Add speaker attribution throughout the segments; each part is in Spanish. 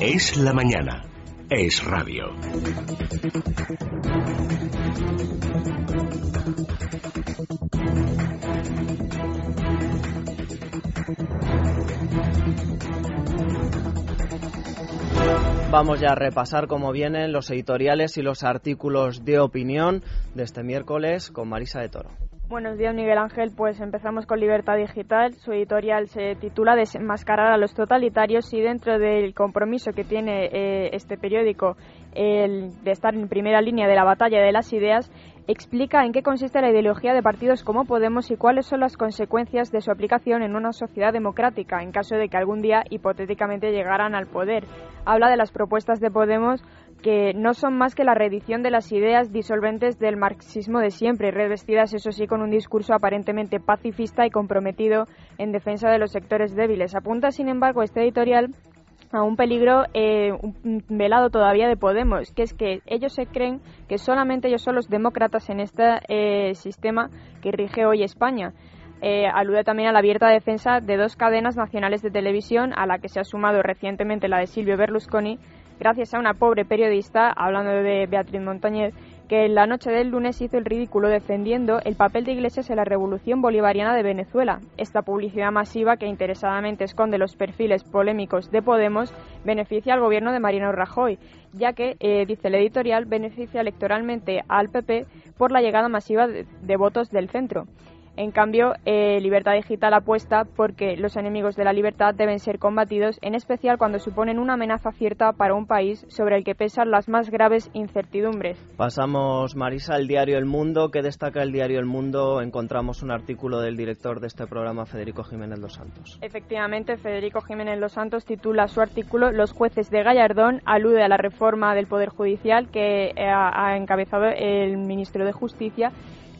Speaker 1: Es la mañana. Es radio.
Speaker 2: Vamos ya a repasar cómo vienen los editoriales y los artículos de opinión de este miércoles con Marisa de Toro.
Speaker 3: Buenos días, Miguel Ángel. Pues empezamos con Libertad Digital. Su editorial se titula Desenmascarar a los totalitarios y dentro del compromiso que tiene eh, este periódico de estar en primera línea de la batalla de las ideas, explica en qué consiste la ideología de partidos como Podemos y cuáles son las consecuencias de su aplicación en una sociedad democrática en caso de que algún día hipotéticamente llegaran al poder. Habla de las propuestas de Podemos que no son más que la reedición de las ideas disolventes del marxismo de siempre, revestidas, eso sí, con un discurso aparentemente pacifista y comprometido en defensa de los sectores débiles. Apunta, sin embargo, este editorial a un peligro eh, velado todavía de Podemos, que es que ellos se creen que solamente ellos son los demócratas en este eh, sistema que rige hoy España. Eh, alude también a la abierta defensa de dos cadenas nacionales de televisión, a la que se ha sumado recientemente la de Silvio Berlusconi, gracias a una pobre periodista, hablando de Beatriz Montañez, que en la noche del lunes hizo el ridículo defendiendo el papel de Iglesias en la revolución bolivariana de Venezuela. Esta publicidad masiva, que interesadamente esconde los perfiles polémicos de Podemos, beneficia al gobierno de Mariano Rajoy, ya que, eh, dice el editorial, beneficia electoralmente al PP por la llegada masiva de votos del centro. En cambio, eh, Libertad Digital apuesta porque los enemigos de la libertad deben ser combatidos, en especial cuando suponen una amenaza cierta para un país sobre el que pesan las más graves incertidumbres.
Speaker 2: Pasamos, Marisa, al diario El Mundo. ¿Qué destaca el diario El Mundo? Encontramos un artículo del director de este programa, Federico Jiménez Los Santos.
Speaker 3: Efectivamente, Federico Jiménez Los Santos titula su artículo Los jueces de Gallardón alude a la reforma del Poder Judicial que eh, ha encabezado el ministro de Justicia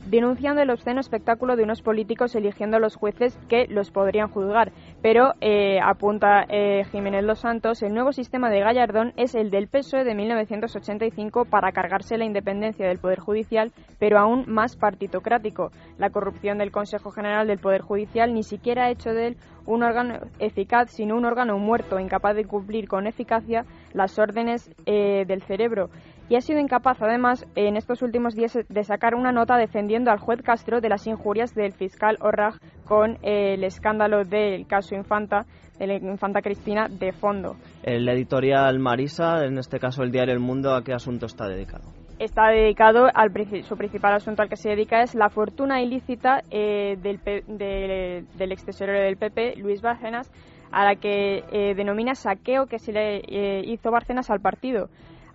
Speaker 3: denunciando el obsceno espectáculo de unos políticos eligiendo a los jueces que los podrían juzgar. Pero, eh, apunta eh, Jiménez Los Santos, el nuevo sistema de Gallardón es el del PSOE de 1985 para cargarse la independencia del Poder Judicial, pero aún más partitocrático. La corrupción del Consejo General del Poder Judicial ni siquiera ha hecho de él un órgano eficaz, sino un órgano muerto, incapaz de cumplir con eficacia las órdenes eh, del cerebro y ha sido incapaz, además, en estos últimos días de sacar una nota defendiendo al juez Castro de las injurias del fiscal Orrag con el escándalo del caso Infanta, de la Infanta Cristina, de fondo.
Speaker 2: El editorial Marisa, en este caso el diario El Mundo, ¿a qué asunto está dedicado?
Speaker 3: Está dedicado al su principal asunto al que se dedica es la fortuna ilícita eh, del, del ex tesorero del PP, Luis Bárcenas, a la que eh, denomina saqueo que se le eh, hizo Bárcenas al partido.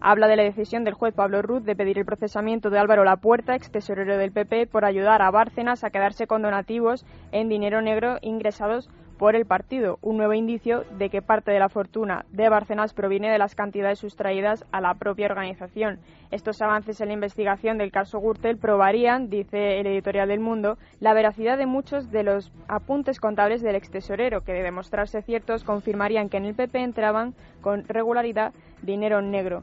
Speaker 3: Habla de la decisión del juez Pablo Ruz de pedir el procesamiento de Álvaro Lapuerta, ex tesorero del PP, por ayudar a Bárcenas a quedarse con donativos en dinero negro ingresados por el partido, un nuevo indicio de que parte de la fortuna de Bárcenas proviene de las cantidades sustraídas a la propia organización. Estos avances en la investigación del caso Gürtel probarían, dice el editorial del Mundo, la veracidad de muchos de los apuntes contables del ex tesorero, que de demostrarse ciertos confirmarían que en el PP entraban con regularidad dinero negro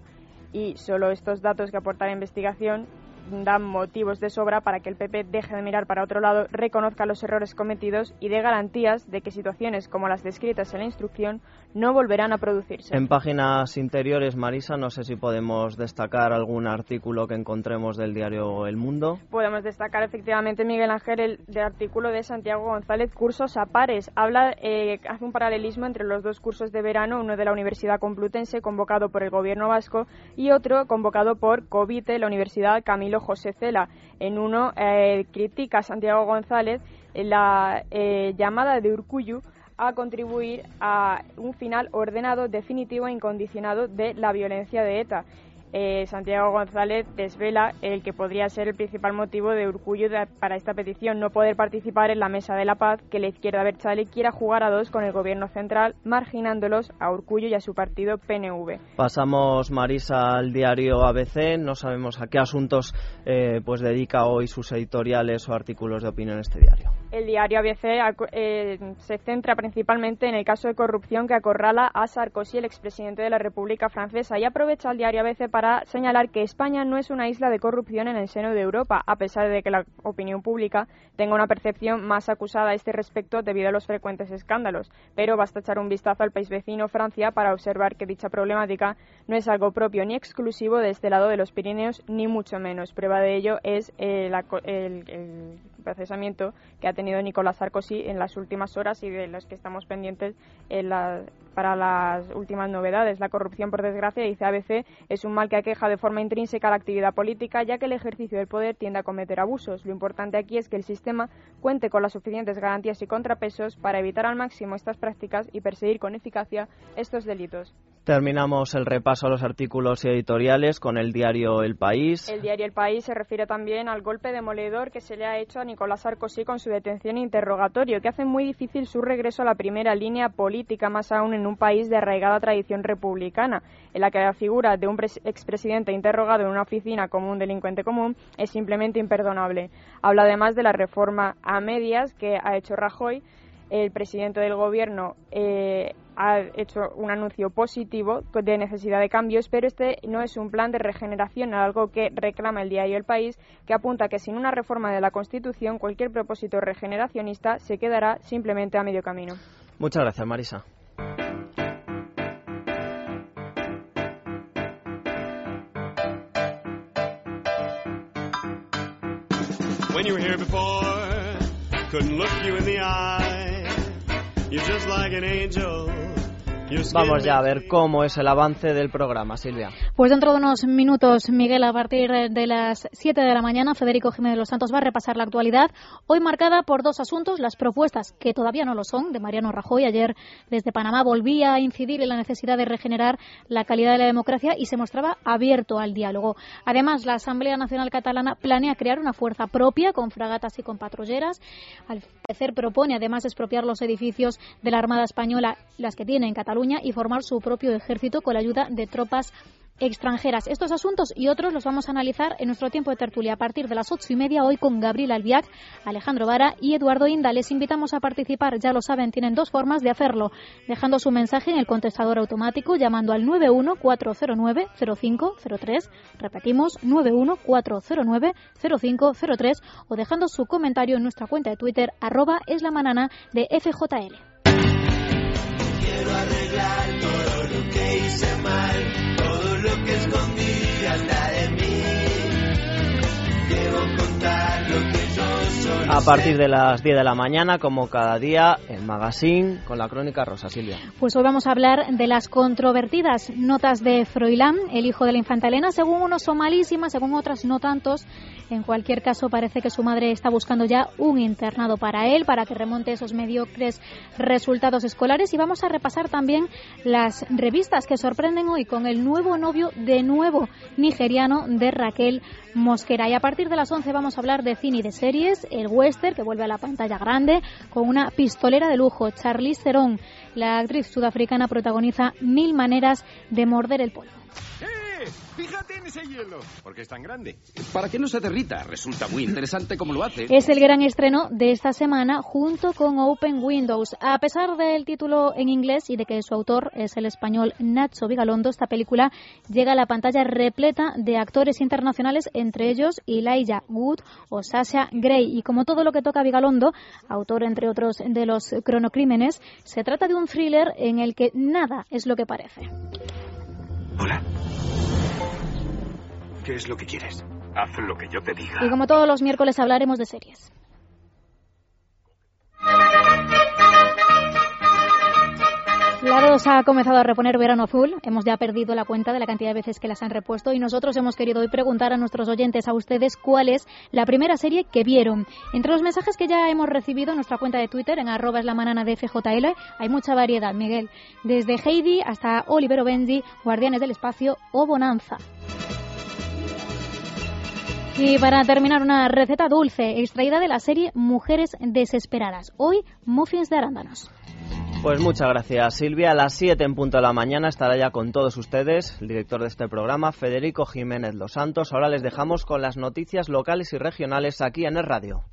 Speaker 3: y solo estos datos que aporta la investigación dan motivos de sobra para que el PP deje de mirar para otro lado, reconozca los errores cometidos y dé garantías de que situaciones como las descritas en la instrucción no volverán a producirse.
Speaker 2: En páginas interiores, Marisa, no sé si podemos destacar algún artículo que encontremos del diario El Mundo.
Speaker 3: Podemos destacar efectivamente, Miguel Ángel, el de artículo de Santiago González, Cursos a pares. Habla, eh, hace un paralelismo entre los dos cursos de verano, uno de la Universidad Complutense, convocado por el Gobierno vasco, y otro convocado por COVITE, la Universidad Camilo José Cela. En uno eh, critica a Santiago González la eh, llamada de Urcuyu a contribuir a un final ordenado, definitivo e incondicionado de la violencia de ETA. Eh, Santiago González desvela el que podría ser el principal motivo de Urcullo para esta petición, no poder participar en la mesa de la paz que la izquierda Berchale quiera jugar a dos con el gobierno central, marginándolos a Urcullo y a su partido PNV.
Speaker 2: Pasamos, Marisa, al diario ABC. No sabemos a qué asuntos eh, pues dedica hoy sus editoriales o artículos de opinión este diario.
Speaker 3: El diario ABC eh, se centra principalmente en el caso de corrupción que acorrala a Sarkozy, el expresidente de la República Francesa, y aprovecha el diario ABC para para señalar que España no es una isla de corrupción en el seno de Europa, a pesar de que la opinión pública tenga una percepción más acusada a este respecto debido a los frecuentes escándalos. Pero basta echar un vistazo al país vecino, Francia, para observar que dicha problemática no es algo propio ni exclusivo de este lado de los Pirineos, ni mucho menos. Prueba de ello es eh, el, procesamiento que ha tenido Nicolás Sarkozy en las últimas horas y de los que estamos pendientes para las últimas novedades. La corrupción, por desgracia, dice ABC, es un mal que aqueja de forma intrínseca la actividad política, ya que el ejercicio del poder tiende a cometer abusos. Lo importante aquí es que el sistema cuente con las suficientes garantías y contrapesos para evitar al máximo estas prácticas y perseguir con eficacia estos delitos.
Speaker 2: Terminamos el repaso a los artículos editoriales con el diario El País.
Speaker 3: El diario El País se refiere también al golpe demoledor que se le ha hecho a Nicolás Sarkozy con su detención e interrogatorio, que hace muy difícil su regreso a la primera línea política, más aún en un país de arraigada tradición republicana, en la que la figura de un expresidente interrogado en una oficina como un delincuente común es simplemente imperdonable. Habla además de la reforma a medias que ha hecho Rajoy el presidente del gobierno eh, ha hecho un anuncio positivo de necesidad de cambios, pero este no es un plan de regeneración, algo que reclama el diario El País, que apunta que sin una reforma de la Constitución cualquier propósito regeneracionista se quedará simplemente a medio camino.
Speaker 2: Muchas gracias, Marisa. Vamos ya a ver cómo es el avance del programa, Silvia.
Speaker 4: Pues dentro de unos minutos, Miguel, a partir de las 7 de la mañana, Federico Jiménez de los Santos va a repasar la actualidad, hoy marcada por dos asuntos, las propuestas, que todavía no lo son, de Mariano Rajoy. Ayer desde Panamá volvía a incidir en la necesidad de regenerar la calidad de la democracia y se mostraba abierto al diálogo. Además, la Asamblea Nacional Catalana planea crear una fuerza propia con fragatas y con patrulleras. Al parecer propone además expropiar los edificios de la Armada Española, las que tiene en Cataluña y formar su propio ejército con la ayuda de tropas extranjeras. Estos asuntos y otros los vamos a analizar en nuestro tiempo de tertulia a partir de las ocho y media hoy con Gabriel Albiac, Alejandro Vara y Eduardo Inda. Les invitamos a participar, ya lo saben, tienen dos formas de hacerlo, dejando su mensaje en el contestador automático llamando al 914090503, repetimos 914090503 o dejando su comentario en nuestra cuenta de Twitter arroba es la de FJL
Speaker 5: quiero arreglar todo lo que hice
Speaker 2: a partir de las 10 de la mañana, como cada día, el magazine con la crónica rosa, Silvia.
Speaker 4: Pues hoy vamos a hablar de las controvertidas notas de Froilán, el hijo de la infanta Elena. Según unos son malísimas, según otras no tantos. En cualquier caso, parece que su madre está buscando ya un internado para él, para que remonte esos mediocres resultados escolares. Y vamos a repasar también las revistas que sorprenden hoy con el nuevo novio de nuevo nigeriano de Raquel Mosquera. Y a partir de las 11 vamos a hablar de cine y de series, el western que vuelve a la pantalla grande con una pistolera de lujo, Charlize Theron. La actriz sudafricana protagoniza Mil maneras de morder el polvo.
Speaker 6: Fíjate en ese hielo. ¿Por qué es tan grande? Para que no se derrita. Resulta muy interesante cómo lo hace.
Speaker 4: Es el gran estreno de esta semana junto con Open Windows. A pesar del título en inglés y de que su autor es el español Nacho Vigalondo, esta película llega a la pantalla repleta de actores internacionales, entre ellos Elijah Wood o Sasha Gray. Y como todo lo que toca Vigalondo, autor entre otros de los cronocrímenes, se trata de un thriller en el que nada es lo que parece.
Speaker 6: Hola. ¿Qué es lo que quieres? Haz lo que yo te diga.
Speaker 4: Y como todos los miércoles hablaremos de series. La 2 ha comenzado a reponer Verano Azul. Hemos ya perdido la cuenta de la cantidad de veces que las han repuesto y nosotros hemos querido hoy preguntar a nuestros oyentes, a ustedes, cuál es la primera serie que vieron. Entre los mensajes que ya hemos recibido en nuestra cuenta de Twitter, en arroba es la hay mucha variedad, Miguel. Desde Heidi hasta Olivero Benji, Guardianes del Espacio o Bonanza. Y para terminar, una receta dulce extraída de la serie Mujeres Desesperadas. Hoy, muffins de arándanos.
Speaker 2: Pues muchas gracias, Silvia. A las 7 en punto de la mañana estará ya con todos ustedes el director de este programa, Federico Jiménez Los Santos. Ahora les dejamos con las noticias locales y regionales aquí en el radio.